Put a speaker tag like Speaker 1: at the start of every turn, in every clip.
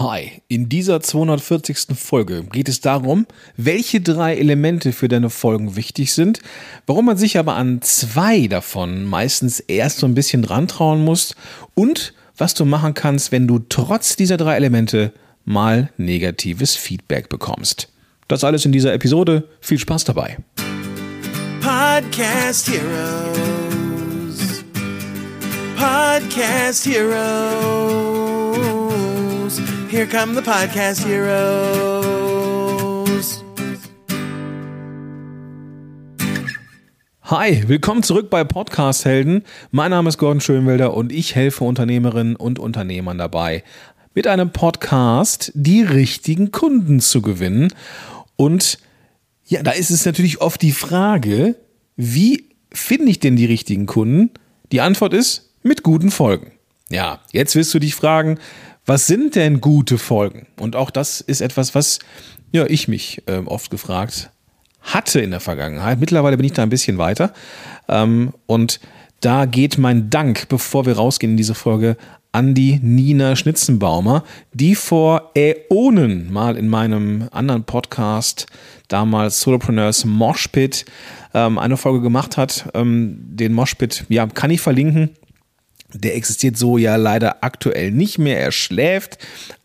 Speaker 1: Hi, in dieser 240. Folge geht es darum, welche drei Elemente für deine Folgen wichtig sind, warum man sich aber an zwei davon meistens erst so ein bisschen dran trauen muss und was du machen kannst, wenn du trotz dieser drei Elemente mal negatives Feedback bekommst. Das alles in dieser Episode. Viel Spaß dabei.
Speaker 2: Podcast Heroes. Podcast Heroes. Here come the Podcast Heroes.
Speaker 1: Hi, willkommen zurück bei Podcast Helden. Mein Name ist Gordon Schönwelder und ich helfe Unternehmerinnen und Unternehmern dabei, mit einem Podcast die richtigen Kunden zu gewinnen. Und ja, da ist es natürlich oft die Frage, wie finde ich denn die richtigen Kunden? Die Antwort ist mit guten Folgen. Ja, jetzt wirst du dich fragen, was sind denn gute Folgen? Und auch das ist etwas, was ja, ich mich äh, oft gefragt hatte in der Vergangenheit. Mittlerweile bin ich da ein bisschen weiter. Ähm, und da geht mein Dank, bevor wir rausgehen in diese Folge, an die Nina Schnitzenbaumer, die vor Äonen mal in meinem anderen Podcast, damals Solopreneurs Moshpit, ähm, eine Folge gemacht hat. Ähm, den Moshpit, ja, kann ich verlinken. Der existiert so ja leider aktuell nicht mehr. Er schläft.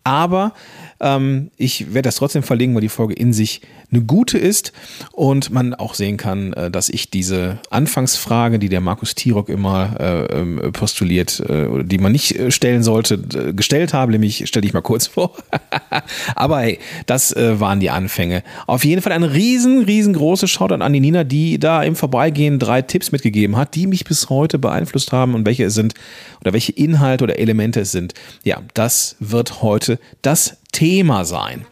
Speaker 1: Aber ähm, ich werde das trotzdem verlinken, weil die Folge in sich eine gute ist und man auch sehen kann, äh, dass ich diese Anfangsfrage, die der Markus Tirock immer äh, ähm, postuliert, äh, die man nicht äh, stellen sollte, gestellt habe, nämlich stelle ich mal kurz vor. Aber hey, das äh, waren die Anfänge. Auf jeden Fall ein riesen, riesengroßes Shoutout an die Nina, die da im Vorbeigehen drei Tipps mitgegeben hat, die mich bis heute beeinflusst haben und welche es sind oder welche Inhalte oder Elemente es sind. Ja, das wird heute das Thema sein.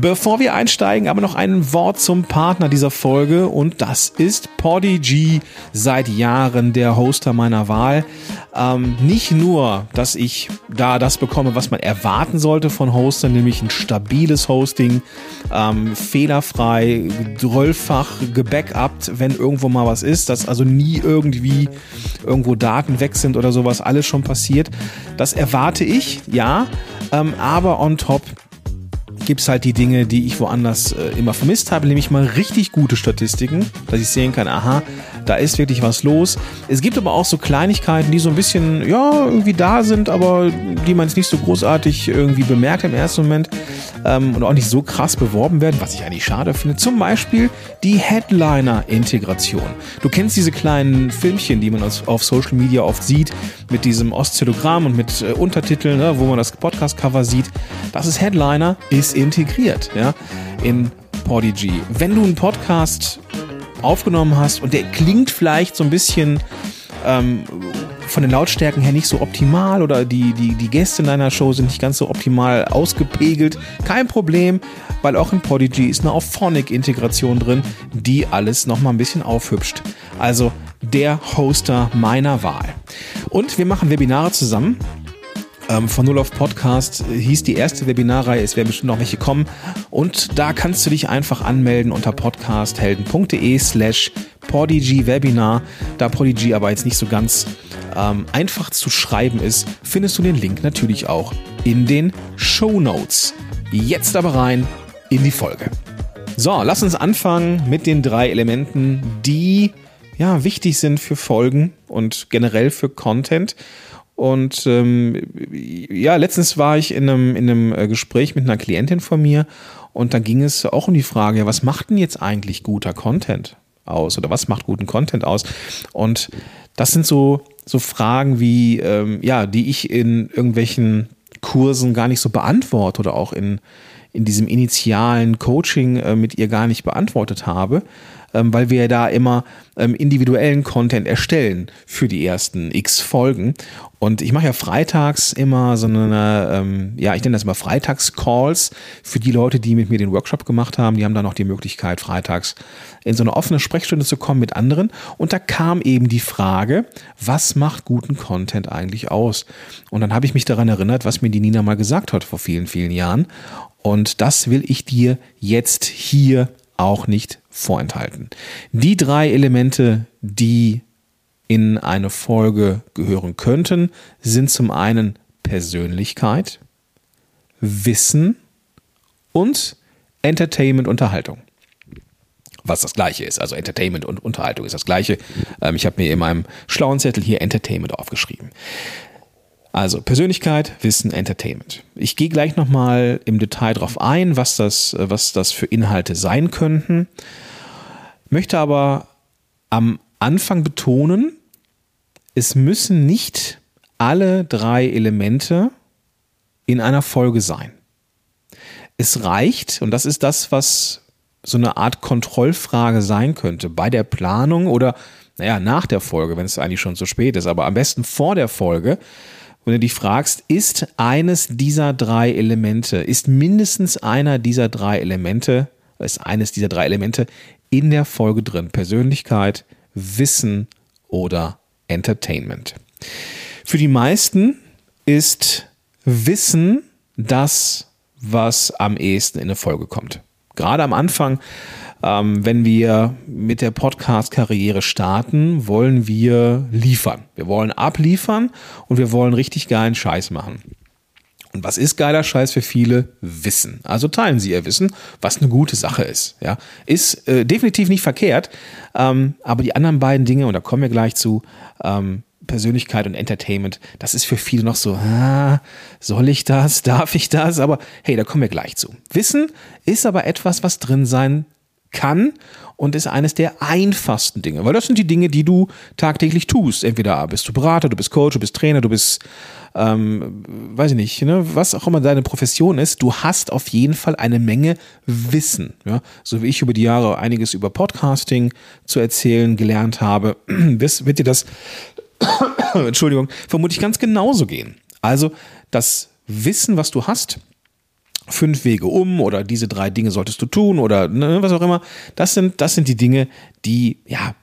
Speaker 1: Bevor wir einsteigen, aber noch ein Wort zum Partner dieser Folge und das ist Podigy, seit Jahren der Hoster meiner Wahl. Ähm, nicht nur, dass ich da das bekomme, was man erwarten sollte von Hostern, nämlich ein stabiles Hosting, ähm, fehlerfrei, dröllfach gebackupt, wenn irgendwo mal was ist, dass also nie irgendwie irgendwo Daten weg sind oder sowas, alles schon passiert. Das erwarte ich, ja, ähm, aber on top gibt es halt die Dinge, die ich woanders äh, immer vermisst habe, nämlich mal richtig gute Statistiken, dass ich sehen kann, aha, da ist wirklich was los. Es gibt aber auch so Kleinigkeiten, die so ein bisschen, ja, irgendwie da sind, aber die man jetzt nicht so großartig irgendwie bemerkt im ersten Moment ähm, und auch nicht so krass beworben werden, was ich eigentlich schade finde. Zum Beispiel die Headliner-Integration. Du kennst diese kleinen Filmchen, die man auf Social Media oft sieht, mit diesem Oszillogramm und mit äh, Untertiteln, ne, wo man das Podcast-Cover sieht. Das ist Headliner, ist integriert, ja, in Podigy. Wenn du einen Podcast aufgenommen hast und der klingt vielleicht so ein bisschen ähm, von den Lautstärken her nicht so optimal oder die, die, die Gäste in deiner Show sind nicht ganz so optimal ausgepegelt. Kein Problem, weil auch in Podigy ist eine Auphonic-Integration drin, die alles nochmal ein bisschen aufhübscht. Also der Hoster meiner Wahl. Und wir machen Webinare zusammen. Ähm, von Null auf Podcast hieß die erste Webinarreihe, es werden bestimmt noch welche kommen. Und da kannst du dich einfach anmelden unter podcasthelden.de slash Podigy Webinar. Da Podigy aber jetzt nicht so ganz ähm, einfach zu schreiben ist, findest du den Link natürlich auch in den Show Notes. Jetzt aber rein in die Folge. So, lass uns anfangen mit den drei Elementen, die ja wichtig sind für Folgen und generell für Content. Und ähm, ja, letztens war ich in einem, in einem äh, Gespräch mit einer Klientin von mir und da ging es auch um die Frage, was macht denn jetzt eigentlich guter Content aus oder was macht guten Content aus? Und das sind so, so Fragen wie, ähm, ja, die ich in irgendwelchen Kursen gar nicht so beantworte oder auch in, in diesem initialen Coaching äh, mit ihr gar nicht beantwortet habe, ähm, weil wir da immer ähm, individuellen Content erstellen für die ersten x Folgen. Und ich mache ja freitags immer so eine, ähm, ja, ich nenne das immer Freitags-Calls für die Leute, die mit mir den Workshop gemacht haben. Die haben dann noch die Möglichkeit, freitags in so eine offene Sprechstunde zu kommen mit anderen. Und da kam eben die Frage, was macht guten Content eigentlich aus? Und dann habe ich mich daran erinnert, was mir die Nina mal gesagt hat vor vielen, vielen Jahren. Und das will ich dir jetzt hier auch nicht vorenthalten. Die drei Elemente, die in eine Folge gehören könnten, sind zum einen Persönlichkeit, Wissen und Entertainment, Unterhaltung. Was das gleiche ist. Also Entertainment und Unterhaltung ist das gleiche. Ähm, ich habe mir in meinem schlauen Zettel hier Entertainment aufgeschrieben. Also Persönlichkeit, Wissen, Entertainment. Ich gehe gleich nochmal im Detail darauf ein, was das, was das für Inhalte sein könnten. Möchte aber am Anfang betonen, es müssen nicht alle drei Elemente in einer Folge sein. Es reicht, und das ist das, was so eine Art Kontrollfrage sein könnte, bei der Planung oder, naja, nach der Folge, wenn es eigentlich schon zu spät ist, aber am besten vor der Folge, wenn du dich fragst, ist eines dieser drei Elemente, ist mindestens einer dieser drei Elemente, ist eines dieser drei Elemente in der Folge drin? Persönlichkeit, Wissen oder Entertainment. Für die meisten ist Wissen das, was am ehesten in eine Folge kommt. Gerade am Anfang ähm, wenn wir mit der Podcast-Karriere starten, wollen wir liefern. Wir wollen abliefern und wir wollen richtig geilen Scheiß machen. Und was ist geiler Scheiß für viele? Wissen. Also teilen Sie Ihr Wissen, was eine gute Sache ist. Ja, ist äh, definitiv nicht verkehrt. Ähm, aber die anderen beiden Dinge, und da kommen wir gleich zu, ähm, Persönlichkeit und Entertainment, das ist für viele noch so, ah, soll ich das, darf ich das? Aber hey, da kommen wir gleich zu. Wissen ist aber etwas, was drin sein kann und ist eines der einfachsten Dinge, weil das sind die Dinge, die du tagtäglich tust. Entweder bist du Berater, du bist Coach, du bist Trainer, du bist, ähm, weiß ich nicht, ne, was auch immer deine Profession ist, du hast auf jeden Fall eine Menge Wissen. Ja? So wie ich über die Jahre einiges über Podcasting zu erzählen gelernt habe, wird dir das, Entschuldigung, vermutlich ganz genauso gehen. Also das Wissen, was du hast, fünf Wege um oder diese drei Dinge solltest du tun oder ne, was auch immer. Das sind, das sind die Dinge, die ja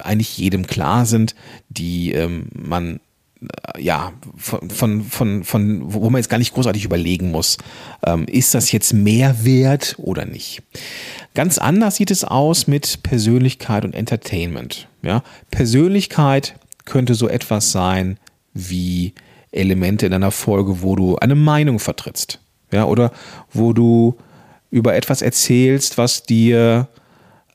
Speaker 1: eigentlich jedem klar sind, die ähm, man äh, ja, von, von, von, von, wo man jetzt gar nicht großartig überlegen muss, ähm, ist das jetzt mehr wert oder nicht. Ganz anders sieht es aus mit Persönlichkeit und Entertainment. Ja? Persönlichkeit könnte so etwas sein wie Elemente in einer Folge, wo du eine Meinung vertrittst ja, oder wo du über etwas erzählst, was dir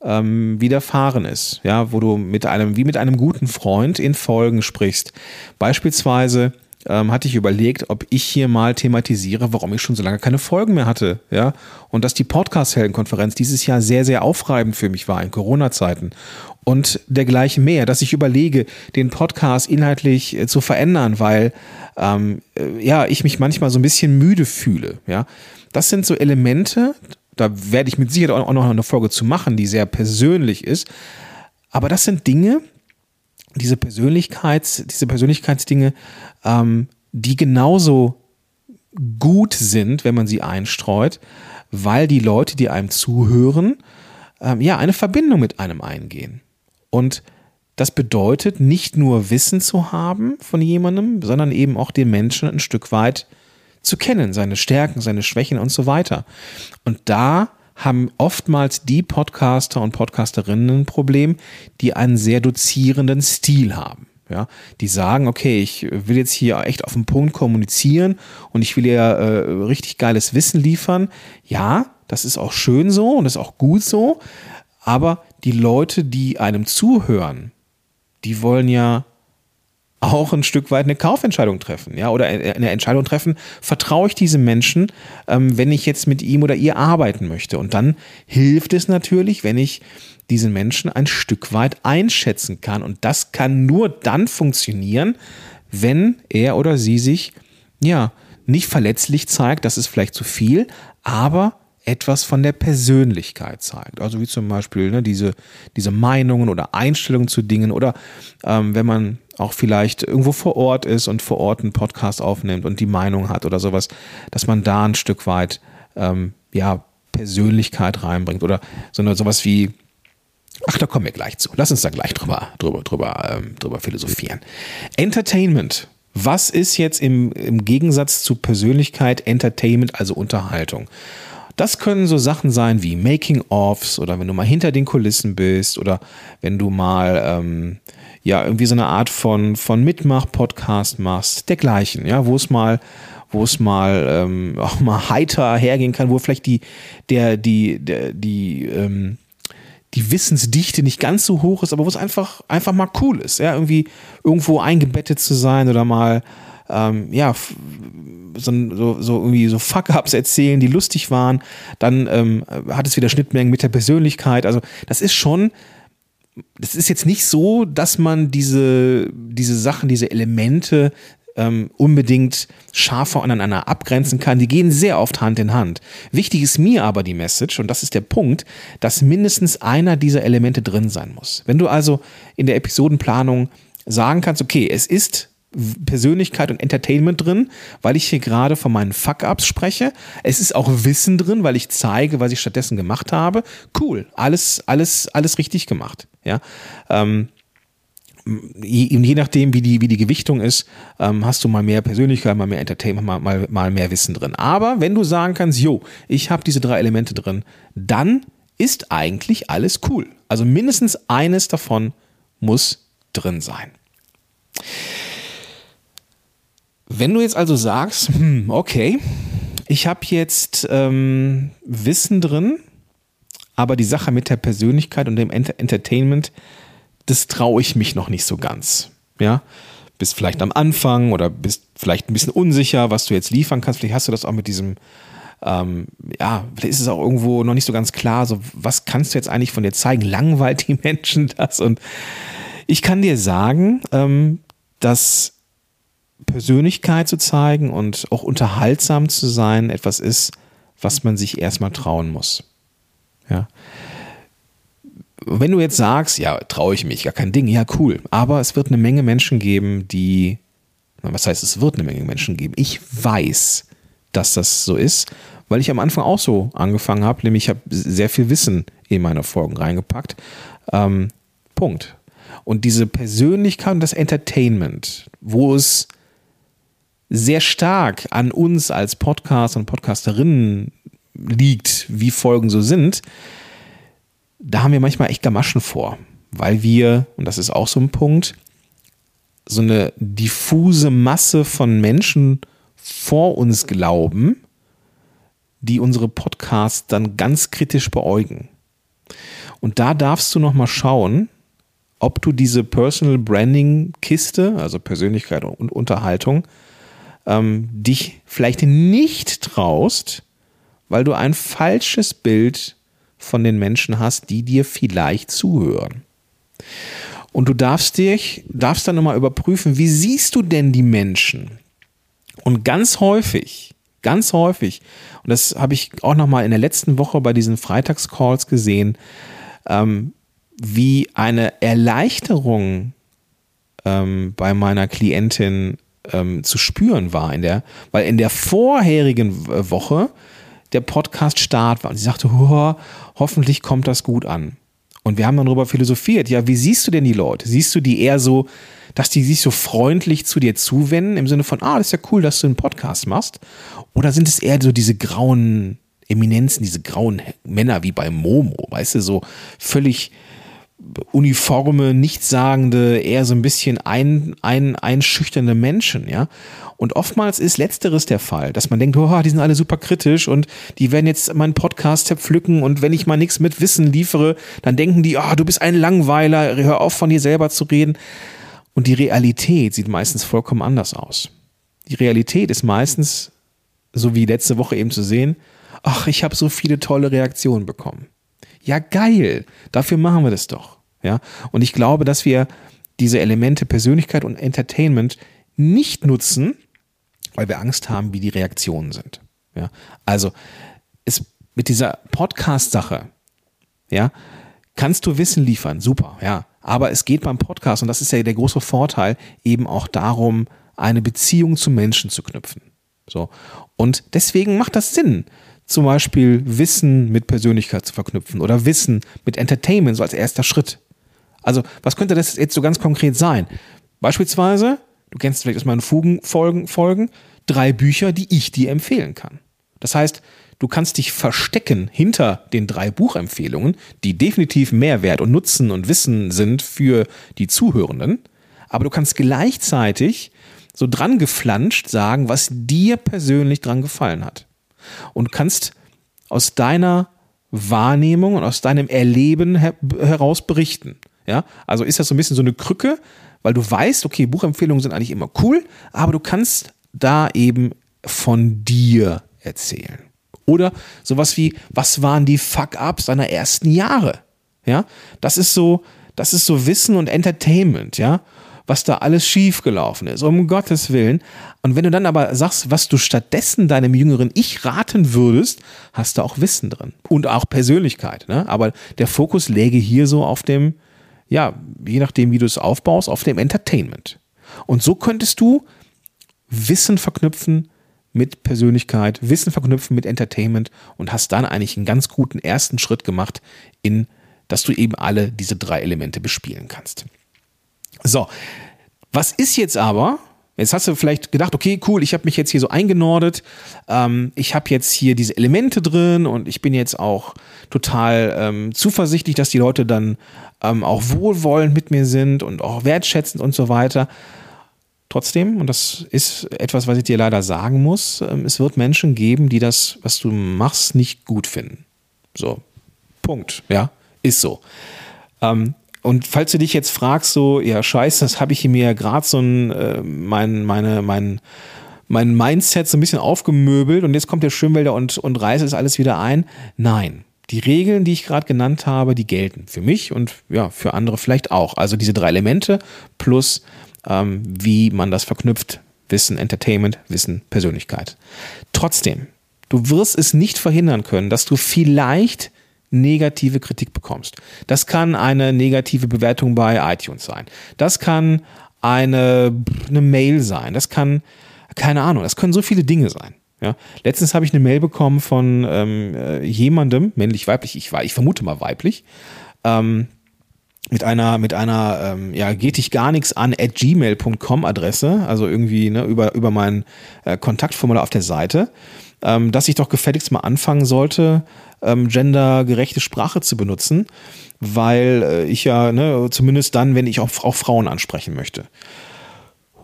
Speaker 1: ähm, widerfahren ist, ja, wo du mit einem, wie mit einem guten Freund in Folgen sprichst. Beispielsweise ähm, hatte ich überlegt, ob ich hier mal thematisiere, warum ich schon so lange keine Folgen mehr hatte, ja, und dass die Podcast-Heldenkonferenz dieses Jahr sehr, sehr aufreibend für mich war in Corona-Zeiten und dergleichen mehr, dass ich überlege, den Podcast inhaltlich äh, zu verändern, weil ähm, äh, ja ich mich manchmal so ein bisschen müde fühle. Ja, das sind so Elemente. Da werde ich mit Sicherheit auch noch eine Folge zu machen, die sehr persönlich ist. Aber das sind Dinge, diese Persönlichkeits, diese Persönlichkeitsdinge, ähm, die genauso gut sind, wenn man sie einstreut, weil die Leute, die einem zuhören, ähm, ja eine Verbindung mit einem eingehen. Und das bedeutet nicht nur Wissen zu haben von jemandem, sondern eben auch den Menschen ein Stück weit zu kennen, seine Stärken, seine Schwächen und so weiter. Und da haben oftmals die Podcaster und Podcasterinnen ein Problem, die einen sehr dozierenden Stil haben. Ja, die sagen, okay, ich will jetzt hier echt auf den Punkt kommunizieren und ich will ja äh, richtig geiles Wissen liefern. Ja, das ist auch schön so und ist auch gut so, aber die Leute, die einem zuhören, die wollen ja auch ein Stück weit eine Kaufentscheidung treffen, ja, oder eine Entscheidung treffen, vertraue ich diesem Menschen, ähm, wenn ich jetzt mit ihm oder ihr arbeiten möchte. Und dann hilft es natürlich, wenn ich diesen Menschen ein Stück weit einschätzen kann. Und das kann nur dann funktionieren, wenn er oder sie sich, ja, nicht verletzlich zeigt, das ist vielleicht zu viel, aber etwas von der Persönlichkeit zeigt. Also wie zum Beispiel ne, diese, diese Meinungen oder Einstellungen zu Dingen oder ähm, wenn man auch vielleicht irgendwo vor Ort ist und vor Ort einen Podcast aufnimmt und die Meinung hat oder sowas, dass man da ein Stück weit ähm, ja, Persönlichkeit reinbringt oder so sowas wie Ach, da kommen wir gleich zu. Lass uns da gleich drüber, drüber, drüber, ähm, drüber philosophieren. Entertainment. Was ist jetzt im, im Gegensatz zu Persönlichkeit Entertainment, also Unterhaltung? Das können so Sachen sein wie Making-ofs oder wenn du mal hinter den Kulissen bist oder wenn du mal ähm, ja irgendwie so eine Art von, von Mitmach-Podcast machst, dergleichen, ja, wo es mal wo es mal ähm, auch mal heiter hergehen kann, wo vielleicht die, der, die, der, die, ähm, die Wissensdichte nicht ganz so hoch ist, aber wo es einfach, einfach mal cool ist, ja, irgendwie irgendwo eingebettet zu sein oder mal, ähm, ja, so, so, irgendwie so Fuck-Ups erzählen, die lustig waren, dann ähm, hat es wieder Schnittmengen mit der Persönlichkeit, also das ist schon, das ist jetzt nicht so, dass man diese, diese Sachen, diese Elemente ähm, unbedingt scharf voneinander abgrenzen kann. Die gehen sehr oft Hand in Hand. Wichtig ist mir aber die Message, und das ist der Punkt, dass mindestens einer dieser Elemente drin sein muss. Wenn du also in der Episodenplanung sagen kannst, okay, es ist Persönlichkeit und Entertainment drin, weil ich hier gerade von meinen Fuck-Ups spreche. Es ist auch Wissen drin, weil ich zeige, was ich stattdessen gemacht habe. Cool, alles, alles, alles richtig gemacht. Ja. Ähm, je, je nachdem, wie die, wie die Gewichtung ist, ähm, hast du mal mehr Persönlichkeit, mal mehr Entertainment, mal, mal, mal mehr Wissen drin. Aber wenn du sagen kannst, jo, ich habe diese drei Elemente drin, dann ist eigentlich alles cool. Also mindestens eines davon muss drin sein. Wenn du jetzt also sagst, hm, okay, ich habe jetzt ähm, Wissen drin, aber die Sache mit der Persönlichkeit und dem Enter Entertainment, das traue ich mich noch nicht so ganz. Ja, bist vielleicht am Anfang oder bist vielleicht ein bisschen unsicher, was du jetzt liefern kannst. Vielleicht hast du das auch mit diesem, ähm, ja, vielleicht ist es auch irgendwo noch nicht so ganz klar, so was kannst du jetzt eigentlich von dir zeigen? Langweilt die Menschen das? Und ich kann dir sagen, ähm, dass Persönlichkeit zu zeigen und auch unterhaltsam zu sein etwas ist, was man sich erstmal trauen muss. Ja. Wenn du jetzt sagst, ja, traue ich mich, gar kein Ding, ja, cool. Aber es wird eine Menge Menschen geben, die, was heißt, es wird eine Menge Menschen geben. Ich weiß, dass das so ist, weil ich am Anfang auch so angefangen habe, nämlich ich habe sehr viel Wissen in meine Folgen reingepackt. Ähm, Punkt. Und diese Persönlichkeit und das Entertainment, wo es sehr stark an uns als Podcast und Podcasterinnen liegt, wie Folgen so sind, da haben wir manchmal echt Gamaschen vor, weil wir, und das ist auch so ein Punkt, so eine diffuse Masse von Menschen vor uns glauben, die unsere Podcasts dann ganz kritisch beäugen. Und da darfst du noch mal schauen, ob du diese Personal Branding Kiste, also Persönlichkeit und Unterhaltung, ähm, dich vielleicht nicht traust, weil du ein falsches Bild von den Menschen hast, die dir vielleicht zuhören. Und du darfst dich, darfst dann nochmal überprüfen, wie siehst du denn die Menschen? Und ganz häufig, ganz häufig, und das habe ich auch nochmal in der letzten Woche bei diesen Freitagscalls gesehen, ähm, wie eine Erleichterung ähm, bei meiner Klientin ähm, zu spüren war in der, weil in der vorherigen Woche der Podcast Start war und sie sagte, hoffentlich kommt das gut an. Und wir haben dann darüber philosophiert, ja, wie siehst du denn die Leute? Siehst du die eher so, dass die sich so freundlich zu dir zuwenden, im Sinne von, ah, das ist ja cool, dass du einen Podcast machst? Oder sind es eher so diese grauen Eminenzen, diese grauen Männer wie bei Momo, weißt du, so völlig uniforme, nichtssagende, eher so ein bisschen ein, ein, einschüchternde Menschen, ja. Und oftmals ist letzteres der Fall, dass man denkt, oh, die sind alle super kritisch und die werden jetzt meinen Podcast zerpflücken und wenn ich mal nichts mit Wissen liefere, dann denken die, oh, du bist ein Langweiler, hör auf von dir selber zu reden. Und die Realität sieht meistens vollkommen anders aus. Die Realität ist meistens, so wie letzte Woche eben zu sehen, ach, ich habe so viele tolle Reaktionen bekommen. Ja, geil. Dafür machen wir das doch. Ja. Und ich glaube, dass wir diese Elemente Persönlichkeit und Entertainment nicht nutzen, weil wir Angst haben, wie die Reaktionen sind. Ja. Also, es, mit dieser Podcast-Sache, ja, kannst du Wissen liefern. Super. Ja. Aber es geht beim Podcast, und das ist ja der große Vorteil, eben auch darum, eine Beziehung zu Menschen zu knüpfen. So. Und deswegen macht das Sinn, zum Beispiel Wissen mit Persönlichkeit zu verknüpfen oder Wissen mit Entertainment so als erster Schritt. Also, was könnte das jetzt so ganz konkret sein? Beispielsweise, du kennst vielleicht aus meinen Fugenfolgen, Folgen, drei Bücher, die ich dir empfehlen kann. Das heißt, du kannst dich verstecken hinter den drei Buchempfehlungen, die definitiv Mehrwert und Nutzen und Wissen sind für die Zuhörenden, aber du kannst gleichzeitig so dran geflanscht sagen, was dir persönlich dran gefallen hat. Und kannst aus deiner Wahrnehmung und aus deinem Erleben her heraus berichten. Ja, also ist das so ein bisschen so eine Krücke, weil du weißt, okay, Buchempfehlungen sind eigentlich immer cool, aber du kannst da eben von dir erzählen. Oder sowas wie, was waren die Fuck-ups deiner ersten Jahre? Ja, das ist so, das ist so Wissen und Entertainment, ja, was da alles schiefgelaufen ist, um Gottes Willen. Und wenn du dann aber sagst, was du stattdessen deinem jüngeren Ich raten würdest, hast du auch Wissen drin und auch Persönlichkeit. Ne? Aber der Fokus läge hier so auf dem, ja, je nachdem, wie du es aufbaust, auf dem Entertainment. Und so könntest du Wissen verknüpfen mit Persönlichkeit, Wissen verknüpfen mit Entertainment und hast dann eigentlich einen ganz guten ersten Schritt gemacht, in dass du eben alle diese drei Elemente bespielen kannst. So, was ist jetzt aber? Jetzt hast du vielleicht gedacht, okay, cool, ich habe mich jetzt hier so eingenordet, ähm, ich habe jetzt hier diese Elemente drin und ich bin jetzt auch total ähm, zuversichtlich, dass die Leute dann ähm, auch wohlwollend mit mir sind und auch wertschätzend und so weiter. Trotzdem, und das ist etwas, was ich dir leider sagen muss, ähm, es wird Menschen geben, die das, was du machst, nicht gut finden. So, Punkt, ja, ist so. Und falls du dich jetzt fragst, so, ja, scheiße, das habe ich mir gerade so ein, äh, mein, meine, mein, mein Mindset so ein bisschen aufgemöbelt und jetzt kommt der Schwimmwälder und, und reißt es alles wieder ein. Nein. Die Regeln, die ich gerade genannt habe, die gelten für mich und ja, für andere vielleicht auch. Also diese drei Elemente plus ähm, wie man das verknüpft. Wissen, Entertainment, Wissen, Persönlichkeit. Trotzdem, du wirst es nicht verhindern können, dass du vielleicht negative Kritik bekommst. Das kann eine negative Bewertung bei iTunes sein. Das kann eine, eine Mail sein. Das kann, keine Ahnung, das können so viele Dinge sein. Ja, letztens habe ich eine Mail bekommen von ähm, äh, jemandem, männlich, weiblich, ich ich vermute mal weiblich, ähm, mit einer, mit einer, ähm, ja, geht dich gar nichts an at gmail.com Adresse, also irgendwie ne, über, über mein äh, Kontaktformular auf der Seite, ähm, dass ich doch gefälligst mal anfangen sollte, ähm, gendergerechte Sprache zu benutzen, weil äh, ich ja, ne, zumindest dann, wenn ich auch, auch Frauen ansprechen möchte.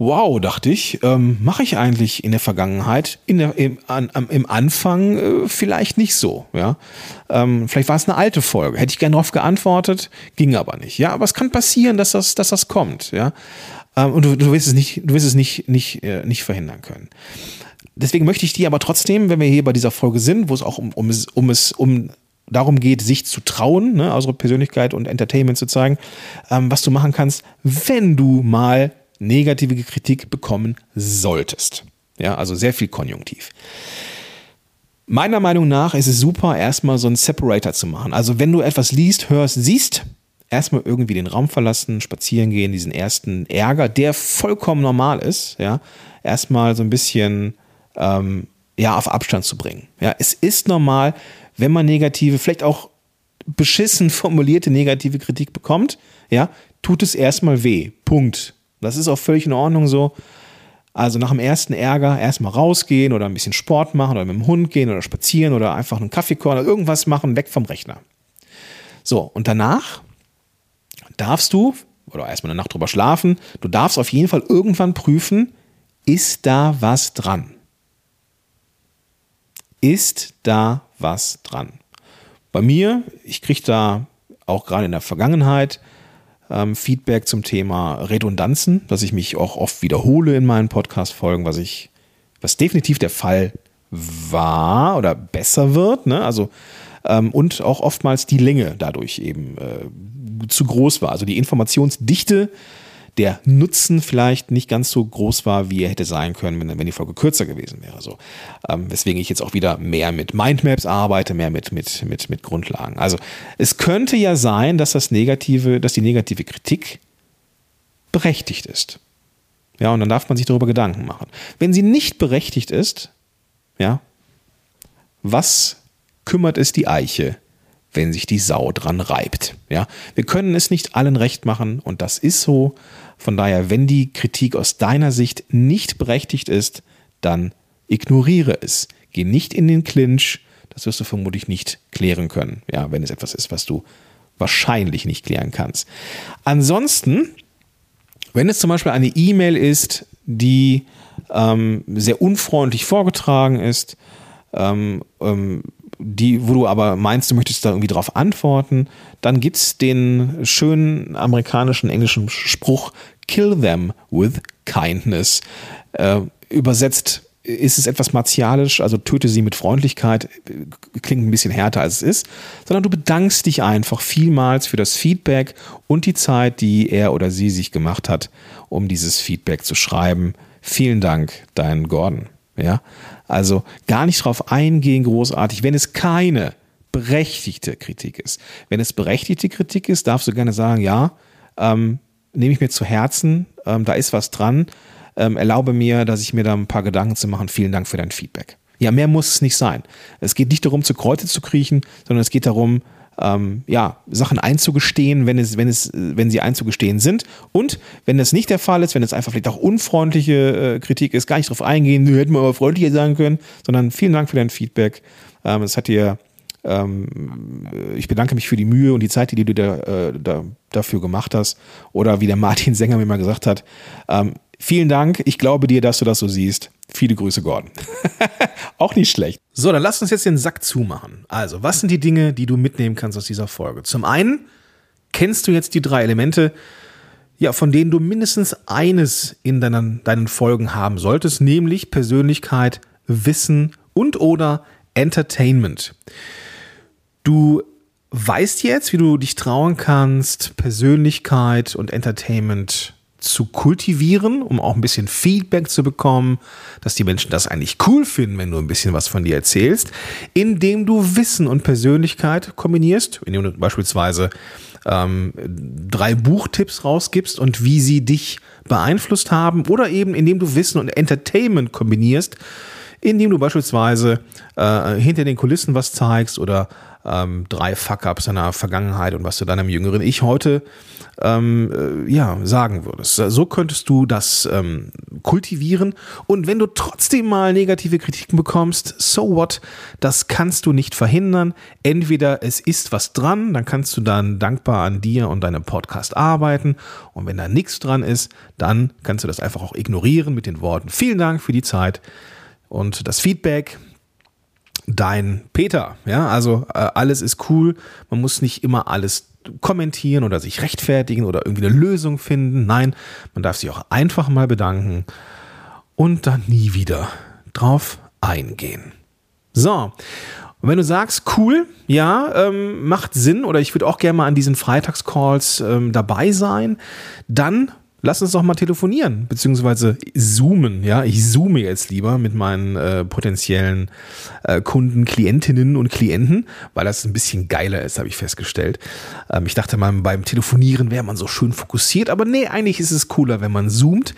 Speaker 1: Wow, dachte ich, ähm, mache ich eigentlich in der Vergangenheit, in der, im, an, im Anfang äh, vielleicht nicht so. Ja, ähm, vielleicht war es eine alte Folge, hätte ich gerne darauf geantwortet, ging aber nicht. Ja, aber es kann passieren, dass das, dass das kommt. Ja, ähm, und du, du wirst es nicht, du wirst es nicht, nicht, äh, nicht verhindern können. Deswegen möchte ich dir aber trotzdem, wenn wir hier bei dieser Folge sind, wo es auch um, um, es, um es um darum geht, sich zu trauen, ne, also Persönlichkeit und Entertainment zu zeigen, ähm, was du machen kannst, wenn du mal negative Kritik bekommen solltest. Ja, also sehr viel Konjunktiv. Meiner Meinung nach ist es super, erstmal so einen Separator zu machen. Also wenn du etwas liest, hörst, siehst, erstmal irgendwie den Raum verlassen, spazieren gehen, diesen ersten Ärger, der vollkommen normal ist, ja, erstmal so ein bisschen ähm, ja, auf Abstand zu bringen. Ja, es ist normal, wenn man negative, vielleicht auch beschissen formulierte negative Kritik bekommt, ja, tut es erstmal weh. Punkt. Das ist auch völlig in Ordnung so. Also nach dem ersten Ärger erstmal rausgehen oder ein bisschen Sport machen oder mit dem Hund gehen oder spazieren oder einfach einen Kaffeekorn oder irgendwas machen, weg vom Rechner. So, und danach darfst du, oder erstmal eine Nacht drüber schlafen, du darfst auf jeden Fall irgendwann prüfen, ist da was dran? Ist da was dran? Bei mir, ich kriege da auch gerade in der Vergangenheit ähm, Feedback zum Thema Redundanzen, dass ich mich auch oft wiederhole in meinen Podcast-Folgen, was ich, was definitiv der Fall war oder besser wird, ne? Also ähm, und auch oftmals die Länge dadurch eben äh, zu groß war. Also die Informationsdichte der Nutzen vielleicht nicht ganz so groß war, wie er hätte sein können, wenn, wenn die Folge kürzer gewesen wäre. So. Ähm, weswegen ich jetzt auch wieder mehr mit Mindmaps arbeite, mehr mit, mit, mit, mit Grundlagen. Also es könnte ja sein, dass das negative, dass die negative Kritik berechtigt ist. Ja, und dann darf man sich darüber Gedanken machen. Wenn sie nicht berechtigt ist, ja, was kümmert es die Eiche, wenn sich die Sau dran reibt. Ja, wir können es nicht allen recht machen und das ist so. Von daher, wenn die Kritik aus deiner Sicht nicht berechtigt ist, dann ignoriere es. Geh nicht in den Clinch. Das wirst du vermutlich nicht klären können. Ja, wenn es etwas ist, was du wahrscheinlich nicht klären kannst. Ansonsten, wenn es zum Beispiel eine E-Mail ist, die ähm, sehr unfreundlich vorgetragen ist, ähm, ähm, die, wo du aber meinst, du möchtest da irgendwie drauf antworten, dann gibt es den schönen amerikanischen englischen Spruch, kill them with kindness. Äh, übersetzt ist es etwas martialisch, also töte sie mit Freundlichkeit, klingt ein bisschen härter als es ist, sondern du bedankst dich einfach vielmals für das Feedback und die Zeit, die er oder sie sich gemacht hat, um dieses Feedback zu schreiben. Vielen Dank, dein Gordon. Ja, also gar nicht drauf eingehen, großartig, wenn es keine berechtigte Kritik ist. Wenn es berechtigte Kritik ist, darfst du gerne sagen, ja, ähm, nehme ich mir zu Herzen, ähm, da ist was dran, ähm, erlaube mir, dass ich mir da ein paar Gedanken zu machen. Vielen Dank für dein Feedback. Ja, mehr muss es nicht sein. Es geht nicht darum, zu Kreuze zu kriechen, sondern es geht darum, ähm, ja, Sachen einzugestehen, wenn es, wenn es, wenn sie einzugestehen sind. Und wenn das nicht der Fall ist, wenn es einfach vielleicht auch unfreundliche äh, Kritik ist, gar nicht darauf eingehen, nö, hätten wir aber freundlicher sagen können, sondern vielen Dank für dein Feedback. Ähm, es hat dir ähm, ich bedanke mich für die Mühe und die Zeit, die du da, äh, da, dafür gemacht hast. Oder wie der Martin Sänger mir mal gesagt hat, ähm, vielen Dank, ich glaube dir, dass du das so siehst. Viele Grüße, Gordon. Auch nicht schlecht. So, dann lass uns jetzt den Sack zumachen. Also, was sind die Dinge, die du mitnehmen kannst aus dieser Folge? Zum einen kennst du jetzt die drei Elemente, ja, von denen du mindestens eines in deinen, deinen Folgen haben solltest, nämlich Persönlichkeit, Wissen und oder Entertainment. Du weißt jetzt, wie du dich trauen kannst, Persönlichkeit und Entertainment zu kultivieren, um auch ein bisschen Feedback zu bekommen, dass die Menschen das eigentlich cool finden, wenn du ein bisschen was von dir erzählst, indem du Wissen und Persönlichkeit kombinierst, indem du beispielsweise ähm, drei Buchtipps rausgibst und wie sie dich beeinflusst haben, oder eben indem du Wissen und Entertainment kombinierst, indem du beispielsweise äh, hinter den Kulissen was zeigst oder ähm, drei Fuck-ups seiner Vergangenheit und was du deinem jüngeren Ich heute ähm, äh, ja, sagen würdest. So könntest du das ähm, kultivieren. Und wenn du trotzdem mal negative Kritiken bekommst, so what? Das kannst du nicht verhindern. Entweder es ist was dran, dann kannst du dann dankbar an dir und deinem Podcast arbeiten. Und wenn da nichts dran ist, dann kannst du das einfach auch ignorieren mit den Worten. Vielen Dank für die Zeit und das Feedback dein Peter. Ja, also äh, alles ist cool. Man muss nicht immer alles kommentieren oder sich rechtfertigen oder irgendwie eine Lösung finden. Nein, man darf sich auch einfach mal bedanken und dann nie wieder drauf eingehen. So. Und wenn du sagst, cool, ja, ähm, macht Sinn oder ich würde auch gerne mal an diesen Freitagscalls ähm, dabei sein, dann lass uns doch mal telefonieren, beziehungsweise zoomen. Ja, ich zoome jetzt lieber mit meinen äh, potenziellen äh, Kunden, Klientinnen und Klienten, weil das ein bisschen geiler ist, habe ich festgestellt. Ähm, ich dachte mal, beim Telefonieren wäre man so schön fokussiert, aber nee, eigentlich ist es cooler, wenn man zoomt.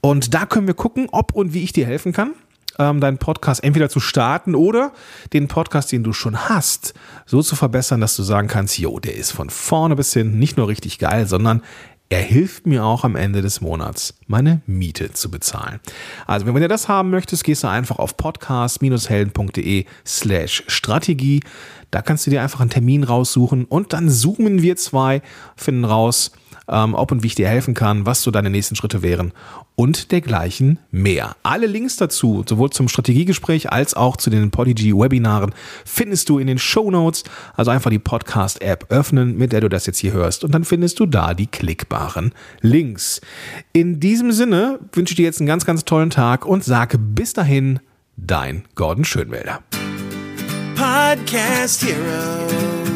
Speaker 1: Und da können wir gucken, ob und wie ich dir helfen kann ähm, deinen Podcast entweder zu starten oder den Podcast, den du schon hast, so zu verbessern, dass du sagen kannst, jo, der ist von vorne bis hin nicht nur richtig geil, sondern er hilft mir auch am Ende des Monats, meine Miete zu bezahlen. Also, wenn du das haben möchtest, gehst du einfach auf podcast-helden.de slash Strategie. Da kannst du dir einfach einen Termin raussuchen und dann zoomen wir zwei, finden raus, ähm, ob und wie ich dir helfen kann, was so deine nächsten Schritte wären und dergleichen mehr. Alle Links dazu, sowohl zum Strategiegespräch als auch zu den Podigy-Webinaren, findest du in den Show Notes. Also einfach die Podcast-App öffnen, mit der du das jetzt hier hörst und dann findest du da die klickbaren Links. In diesem Sinne wünsche ich dir jetzt einen ganz, ganz tollen Tag und sage bis dahin, dein Gordon Schönwälder.
Speaker 2: Podcast Heroes.